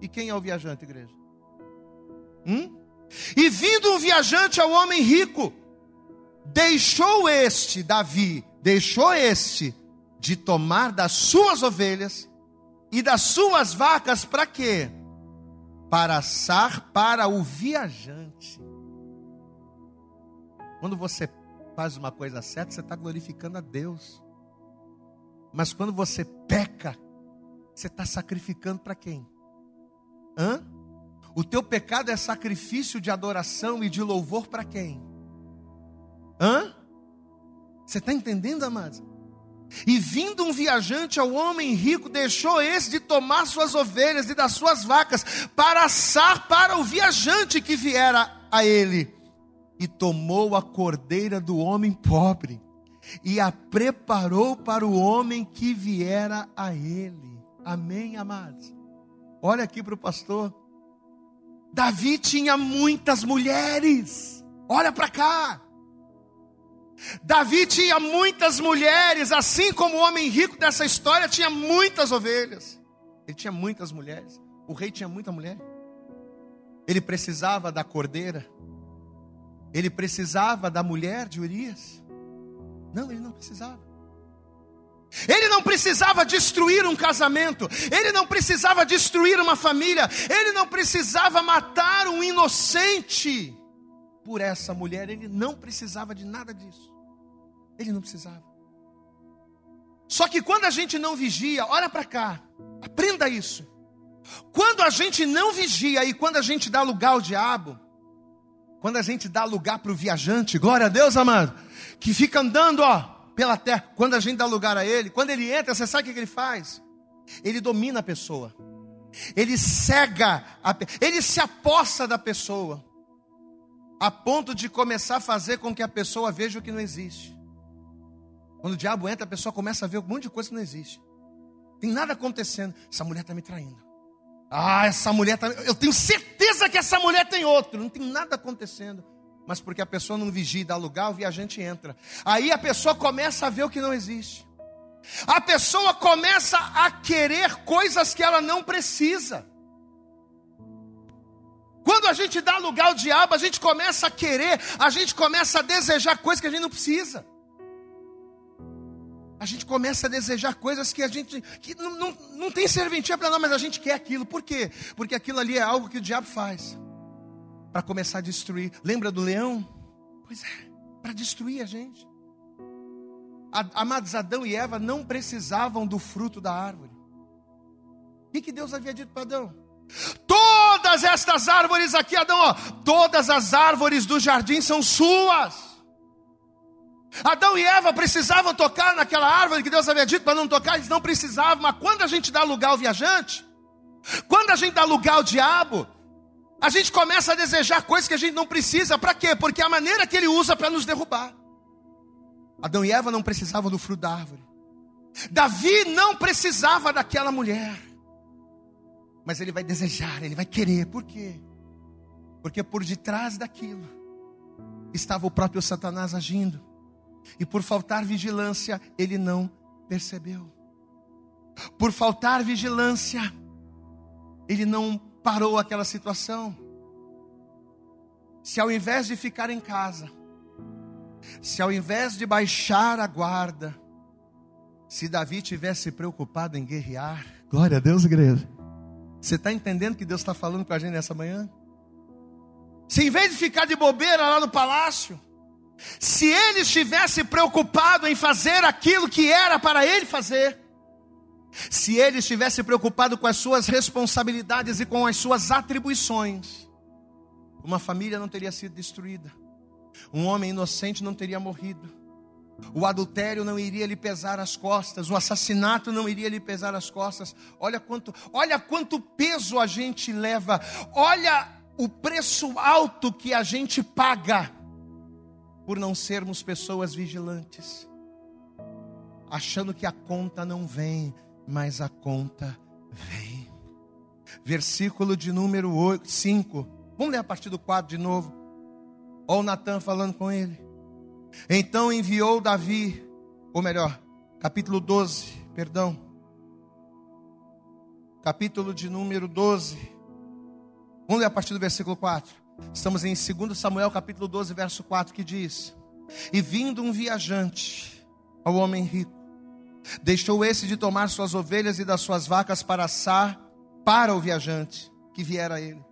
E quem é o viajante, igreja? Hum? E vindo um viajante ao homem rico, deixou este, Davi, deixou este de tomar das suas ovelhas e das suas vacas para quê? Para assar para o viajante. Quando você faz uma coisa certa, você está glorificando a Deus. Mas quando você peca, você está sacrificando para quem? Hã? O teu pecado é sacrifício de adoração e de louvor para quem? Hã? Você está entendendo, amados? E vindo um viajante ao homem rico, deixou esse de tomar suas ovelhas e das suas vacas, para assar para o viajante que viera a ele. E tomou a cordeira do homem pobre, e a preparou para o homem que viera a ele. Amém, amados? Olha aqui para o pastor. Davi tinha muitas mulheres. Olha para cá. Davi tinha muitas mulheres, assim como o homem rico dessa história tinha muitas ovelhas. Ele tinha muitas mulheres. O rei tinha muita mulher. Ele precisava da cordeira. Ele precisava da mulher de Urias. Não, ele não precisava. Ele não precisava destruir um casamento, ele não precisava destruir uma família, ele não precisava matar um inocente por essa mulher, ele não precisava de nada disso. Ele não precisava. Só que quando a gente não vigia, olha para cá, aprenda isso. Quando a gente não vigia e quando a gente dá lugar ao diabo, quando a gente dá lugar para o viajante, glória a Deus, amado, que fica andando, ó, pela terra, quando a gente dá lugar a ele, quando ele entra, você sabe o que ele faz? Ele domina a pessoa, ele cega, a, ele se aposta da pessoa a ponto de começar a fazer com que a pessoa veja o que não existe. Quando o diabo entra, a pessoa começa a ver um monte de coisa que não existe. Tem nada acontecendo. Essa mulher está me traindo. Ah, essa mulher está. Eu tenho certeza que essa mulher tem outro. Não tem nada acontecendo. Mas porque a pessoa não vigia e dá lugar, o viajante entra. Aí a pessoa começa a ver o que não existe. A pessoa começa a querer coisas que ela não precisa. Quando a gente dá lugar ao diabo, a gente começa a querer, a gente começa a desejar coisas que a gente não precisa. A gente começa a desejar coisas que a gente que não, não, não tem serventia para nós, mas a gente quer aquilo. Por quê? Porque aquilo ali é algo que o diabo faz para começar a destruir. Lembra do leão? Pois é, para destruir a gente. Amados, Adão e Eva não precisavam do fruto da árvore. O que, que Deus havia dito para Adão? Todas estas árvores aqui, Adão, ó, todas as árvores do jardim são suas. Adão e Eva precisavam tocar naquela árvore que Deus havia dito para não tocar, eles não precisavam, mas quando a gente dá lugar ao viajante, quando a gente dá lugar ao diabo, a gente começa a desejar coisas que a gente não precisa, para quê? Porque é a maneira que ele usa para nos derrubar. Adão e Eva não precisavam do fruto da árvore, Davi não precisava daquela mulher mas ele vai desejar, ele vai querer. Por quê? Porque por detrás daquilo estava o próprio Satanás agindo. E por faltar vigilância, ele não percebeu. Por faltar vigilância, ele não parou aquela situação. Se ao invés de ficar em casa, Se ao invés de baixar a guarda, se Davi tivesse preocupado em guerrear, glória a Deus, igreja. Você está entendendo que Deus está falando com a gente nessa manhã? Se em vez de ficar de bobeira lá no palácio, se ele estivesse preocupado em fazer aquilo que era para ele fazer, se ele estivesse preocupado com as suas responsabilidades e com as suas atribuições, uma família não teria sido destruída, um homem inocente não teria morrido, o adultério não iria lhe pesar as costas, o assassinato não iria lhe pesar as costas. Olha quanto, olha quanto peso a gente leva. Olha o preço alto que a gente paga por não sermos pessoas vigilantes. Achando que a conta não vem, mas a conta vem. Versículo de número 8, 5. Vamos ler a partir do 4 de novo. Olha o Natan falando com ele. Então enviou Davi, ou melhor, capítulo 12, perdão. Capítulo de número 12. Vamos ler a partir do versículo 4. Estamos em 2 Samuel, capítulo 12, verso 4, que diz: E vindo um viajante ao homem rico, deixou esse de tomar suas ovelhas e das suas vacas para assar para o viajante que viera a ele.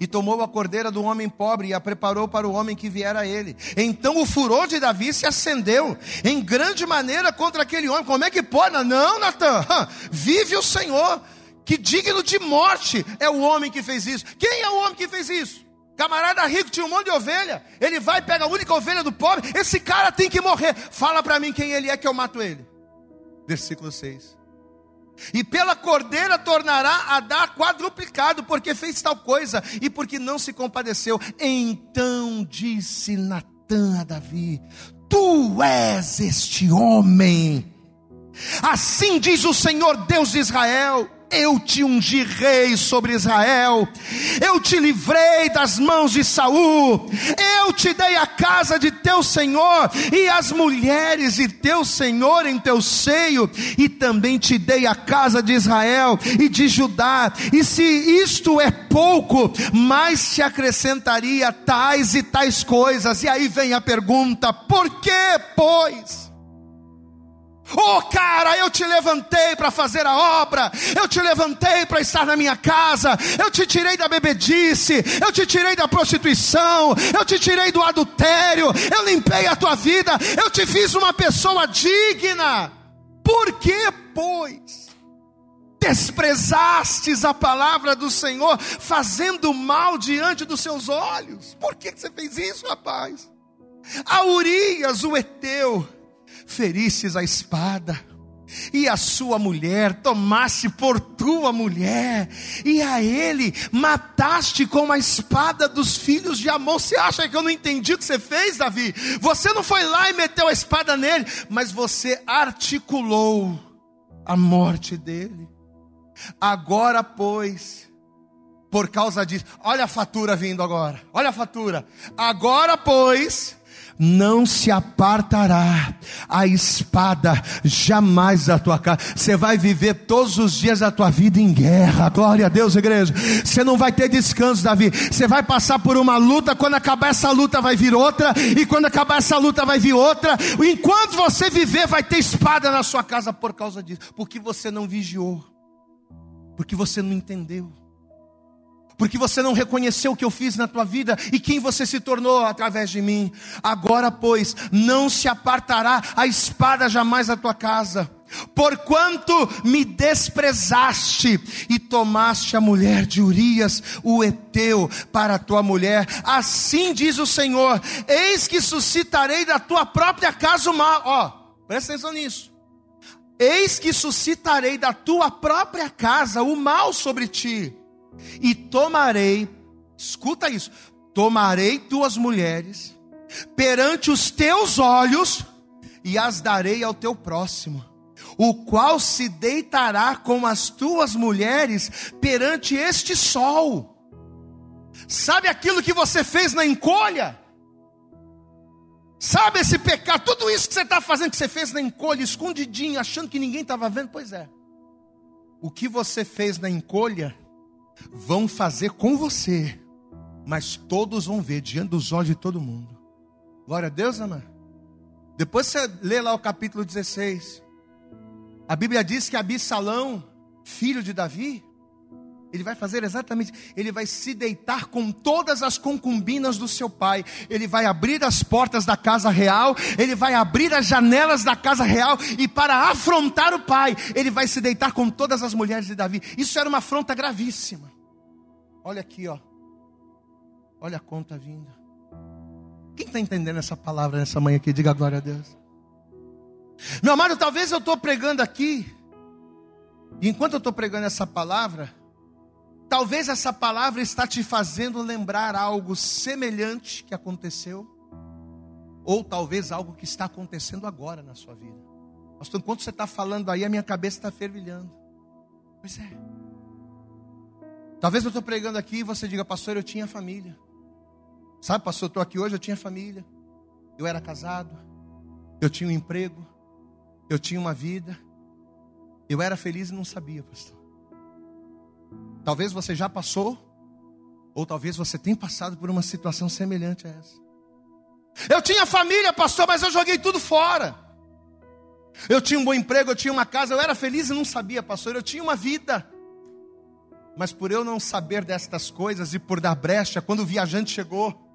E tomou a cordeira do homem pobre e a preparou para o homem que viera a ele. Então o furor de Davi se acendeu em grande maneira contra aquele homem. Como é que pode? Não, Natan, vive o Senhor, que digno de morte é o homem que fez isso. Quem é o homem que fez isso? Camarada rico tinha um monte de ovelha. Ele vai pega a única ovelha do pobre. Esse cara tem que morrer. Fala para mim quem ele é que eu mato ele. Versículo 6. E pela cordeira tornará a dar quadruplicado, porque fez tal coisa e porque não se compadeceu. Então disse Natã a Davi: Tu és este homem. Assim diz o Senhor Deus de Israel eu te ungi rei sobre Israel, eu te livrei das mãos de Saul, eu te dei a casa de teu senhor e as mulheres de teu senhor em teu seio, e também te dei a casa de Israel e de Judá. E se isto é pouco, mais te acrescentaria tais e tais coisas. E aí vem a pergunta: por que, pois? Oh, cara, eu te levantei para fazer a obra, eu te levantei para estar na minha casa, eu te tirei da bebedice, eu te tirei da prostituição, eu te tirei do adultério, eu limpei a tua vida, eu te fiz uma pessoa digna. Por que, pois, desprezastes a palavra do Senhor, fazendo mal diante dos seus olhos? Por que você fez isso, rapaz? A Urias, o Eteu, feristes a espada, e a sua mulher tomaste por tua mulher, e a ele mataste com a espada dos filhos de Amon. Você acha que eu não entendi o que você fez, Davi? Você não foi lá e meteu a espada nele, mas você articulou a morte dele. Agora, pois, por causa disso, olha a fatura vindo agora, olha a fatura. Agora, pois, não se apartará a espada jamais da tua casa. Você vai viver todos os dias da tua vida em guerra. Glória a Deus, igreja. Você não vai ter descanso, Davi. Você vai passar por uma luta. Quando acabar essa luta, vai vir outra. E quando acabar essa luta, vai vir outra. Enquanto você viver, vai ter espada na sua casa por causa disso. Porque você não vigiou. Porque você não entendeu porque você não reconheceu o que eu fiz na tua vida e quem você se tornou através de mim. Agora, pois, não se apartará a espada jamais da tua casa. Porquanto me desprezaste e tomaste a mulher de Urias, o Eteu, para tua mulher, assim diz o Senhor: Eis que suscitarei da tua própria casa o mal. Ó, presta atenção nisso. Eis que suscitarei da tua própria casa o mal sobre ti e tomarei, escuta isso, tomarei tuas mulheres perante os teus olhos e as darei ao teu próximo, o qual se deitará com as tuas mulheres perante este sol. Sabe aquilo que você fez na encolha? Sabe esse pecado, tudo isso que você está fazendo, que você fez na encolha, escondidinho, achando que ninguém estava vendo? Pois é. O que você fez na encolha, vão fazer com você, mas todos vão ver diante dos olhos de todo mundo. Glória a Deus, amém. Depois você lê lá o capítulo 16. A Bíblia diz que Absalão, filho de Davi, ele vai fazer exatamente, ele vai se deitar com todas as concubinas do seu pai. Ele vai abrir as portas da casa real, ele vai abrir as janelas da casa real e para afrontar o pai, ele vai se deitar com todas as mulheres de Davi. Isso era uma afronta gravíssima. Olha aqui, ó. Olha a conta vinda. Quem está entendendo essa palavra nessa manhã aqui? Diga glória a Deus. Meu amado, talvez eu estou pregando aqui, e enquanto eu estou pregando essa palavra, Talvez essa palavra está te fazendo lembrar algo semelhante que aconteceu, ou talvez algo que está acontecendo agora na sua vida. Pastor, enquanto você está falando aí, a minha cabeça está fervilhando. Pois é. Talvez eu estou pregando aqui e você diga, pastor, eu tinha família. Sabe, pastor, eu estou aqui hoje, eu tinha família. Eu era casado. Eu tinha um emprego. Eu tinha uma vida. Eu era feliz e não sabia, pastor. Talvez você já passou, ou talvez você tenha passado por uma situação semelhante a essa. Eu tinha família, pastor, mas eu joguei tudo fora. Eu tinha um bom emprego, eu tinha uma casa, eu era feliz e não sabia, pastor, eu tinha uma vida. Mas por eu não saber destas coisas e por dar brecha, quando o viajante chegou,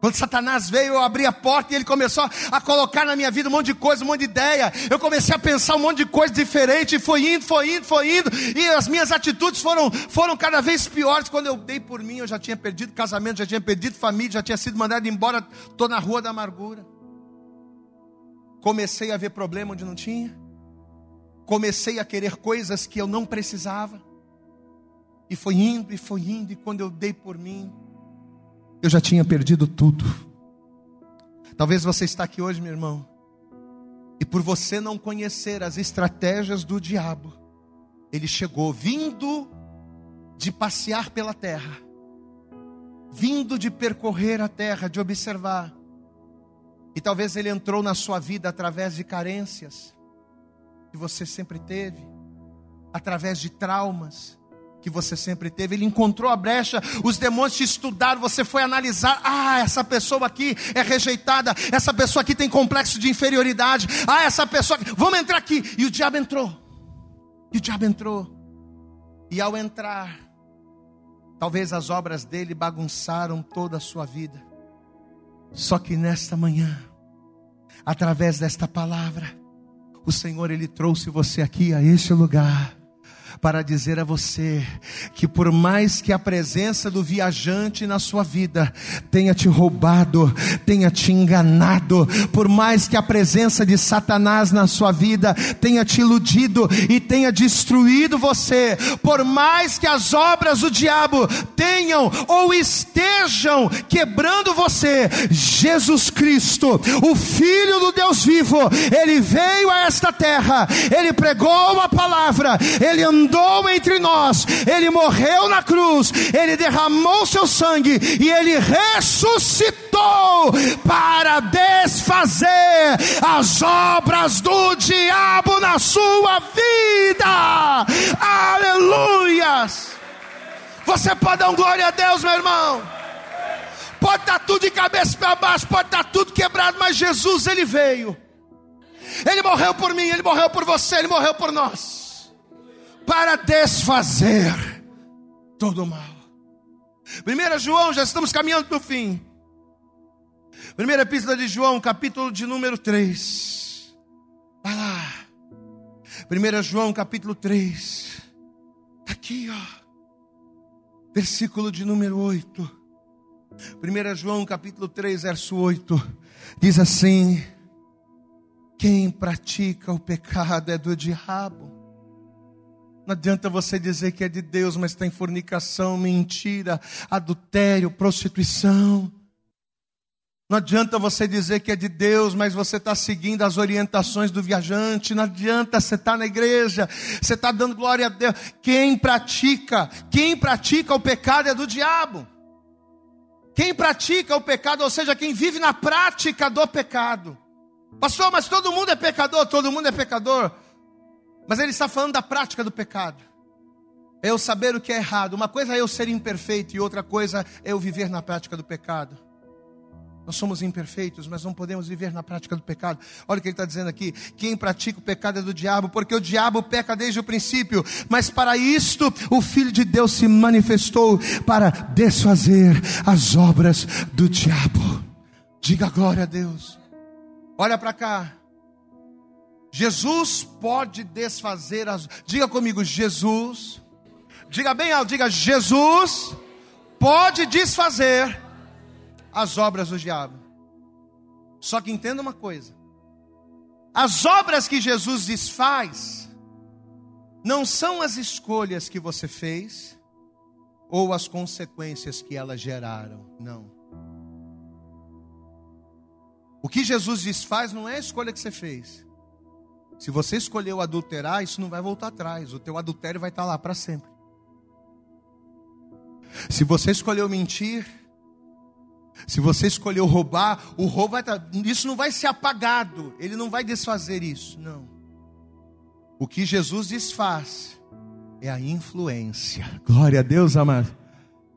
quando Satanás veio, eu abri a porta e ele começou a colocar na minha vida um monte de coisa, um monte de ideia. Eu comecei a pensar um monte de coisa diferente, e foi indo, foi indo, foi indo, e as minhas atitudes foram, foram cada vez piores. Quando eu dei por mim, eu já tinha perdido casamento, já tinha perdido família, já tinha sido mandado embora, estou na rua da amargura. Comecei a ver problema onde não tinha, comecei a querer coisas que eu não precisava, e foi indo, e foi indo, e quando eu dei por mim, eu já tinha perdido tudo. Talvez você está aqui hoje, meu irmão, e por você não conhecer as estratégias do diabo, ele chegou vindo de passear pela terra, vindo de percorrer a terra, de observar. E talvez ele entrou na sua vida através de carências que você sempre teve, através de traumas, que você sempre teve. Ele encontrou a brecha, os demônios te estudaram, você foi analisar. Ah, essa pessoa aqui é rejeitada, essa pessoa aqui tem complexo de inferioridade. Ah, essa pessoa, vamos entrar aqui. E o diabo entrou. E o diabo entrou. E ao entrar, talvez as obras dele bagunçaram toda a sua vida. Só que nesta manhã, através desta palavra, o Senhor ele trouxe você aqui a este lugar para dizer a você que por mais que a presença do viajante na sua vida tenha te roubado, tenha te enganado, por mais que a presença de Satanás na sua vida tenha te iludido e tenha destruído você, por mais que as obras do diabo tenham ou estejam quebrando você, Jesus Cristo, o Filho do Deus vivo, ele veio a esta terra, ele pregou a palavra, ele andou andou entre nós, ele morreu na cruz, ele derramou seu sangue e ele ressuscitou para desfazer as obras do diabo na sua vida. Aleluias! Você pode dar um glória a Deus, meu irmão. Pode estar tudo de cabeça para baixo, pode estar tudo quebrado, mas Jesus ele veio. Ele morreu por mim, ele morreu por você, ele morreu por nós para desfazer todo o mal. 1 João, já estamos caminhando para o fim. Primeira epístola de João, capítulo de número 3. Vai lá. 1 João, capítulo 3. Está aqui, ó. Versículo de número 8. 1 João, capítulo 3, verso 8. Diz assim: Quem pratica o pecado é do diabo não adianta você dizer que é de Deus, mas tem fornicação, mentira, adultério, prostituição. Não adianta você dizer que é de Deus, mas você está seguindo as orientações do viajante. Não adianta você estar tá na igreja, você está dando glória a Deus. Quem pratica, quem pratica o pecado é do diabo. Quem pratica o pecado, ou seja, quem vive na prática do pecado. Pastor, mas todo mundo é pecador, todo mundo é pecador. Mas ele está falando da prática do pecado. É eu saber o que é errado. Uma coisa é eu ser imperfeito e outra coisa é eu viver na prática do pecado. Nós somos imperfeitos, mas não podemos viver na prática do pecado. Olha o que ele está dizendo aqui: quem pratica o pecado é do diabo, porque o diabo peca desde o princípio. Mas para isto, o Filho de Deus se manifestou para desfazer as obras do diabo. Diga glória a Deus. Olha para cá. Jesus pode desfazer as. Diga comigo, Jesus. Diga bem alto, diga Jesus pode desfazer as obras do diabo. Só que entenda uma coisa: as obras que Jesus desfaz não são as escolhas que você fez ou as consequências que elas geraram, não. O que Jesus desfaz não é a escolha que você fez. Se você escolheu adulterar, isso não vai voltar atrás. O teu adultério vai estar lá para sempre. Se você escolheu mentir, se você escolheu roubar, o roubo vai estar, isso não vai ser apagado, ele não vai desfazer isso, não. O que Jesus desfaz é a influência. Glória a Deus, amado.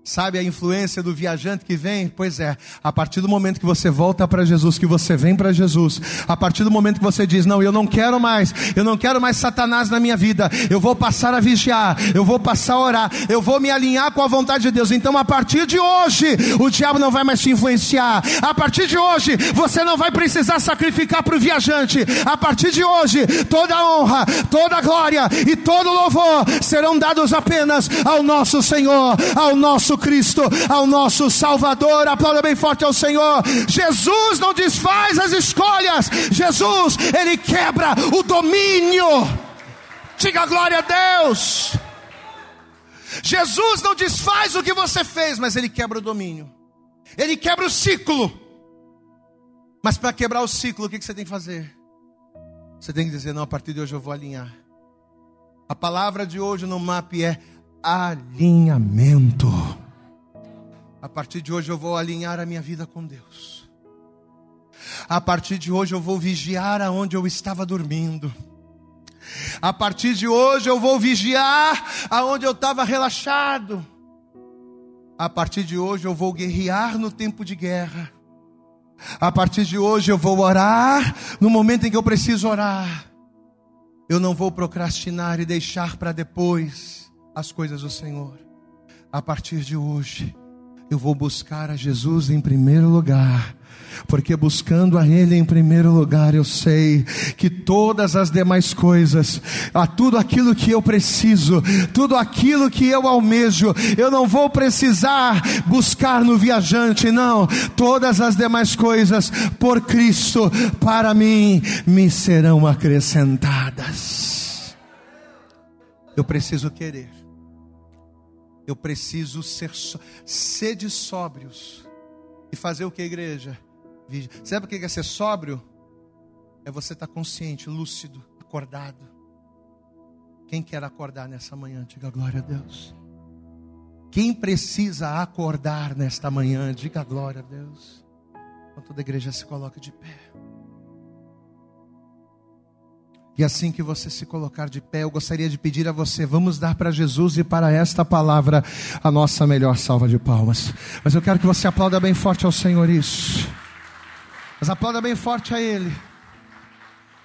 Sabe a influência do viajante que vem? Pois é, a partir do momento que você volta para Jesus, que você vem para Jesus, a partir do momento que você diz: Não, eu não quero mais, eu não quero mais Satanás na minha vida, eu vou passar a vigiar, eu vou passar a orar, eu vou me alinhar com a vontade de Deus. Então, a partir de hoje, o diabo não vai mais te influenciar, a partir de hoje, você não vai precisar sacrificar para o viajante, a partir de hoje, toda honra, toda glória e todo louvor serão dados apenas ao nosso Senhor, ao nosso nosso Cristo, ao nosso Salvador. Aplauda bem forte ao Senhor. Jesus não desfaz as escolhas, Jesus, Ele quebra o domínio. Diga glória a Deus. Jesus não desfaz o que você fez, mas Ele quebra o domínio, Ele quebra o ciclo. Mas para quebrar o ciclo, o que você tem que fazer? Você tem que dizer: não, a partir de hoje eu vou alinhar. A palavra de hoje no MAP é alinhamento. A partir de hoje eu vou alinhar a minha vida com Deus. A partir de hoje eu vou vigiar aonde eu estava dormindo. A partir de hoje eu vou vigiar aonde eu estava relaxado. A partir de hoje eu vou guerrear no tempo de guerra. A partir de hoje eu vou orar no momento em que eu preciso orar. Eu não vou procrastinar e deixar para depois as coisas do Senhor. A partir de hoje eu vou buscar a Jesus em primeiro lugar. Porque buscando a Ele em primeiro lugar, eu sei que todas as demais coisas, a tudo aquilo que eu preciso, tudo aquilo que eu almejo, eu não vou precisar buscar no viajante, não. Todas as demais coisas, por Cristo, para mim, me serão acrescentadas. Eu preciso querer eu preciso ser sede sóbrios. E fazer o que, igreja? Sabe o que é ser sóbrio? É você estar consciente, lúcido, acordado. Quem quer acordar nessa manhã, diga glória a Deus. Quem precisa acordar nesta manhã, diga glória a Deus. Enquanto toda a igreja se coloca de pé. E assim que você se colocar de pé, eu gostaria de pedir a você, vamos dar para Jesus e para esta palavra a nossa melhor salva de palmas. Mas eu quero que você aplauda bem forte ao Senhor isso. Mas aplauda bem forte a Ele.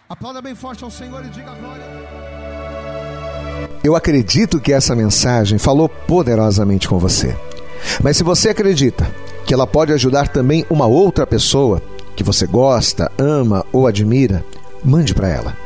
Aplauda bem forte ao Senhor e diga glória. Eu acredito que essa mensagem falou poderosamente com você. Mas se você acredita que ela pode ajudar também uma outra pessoa que você gosta, ama ou admira, mande para ela.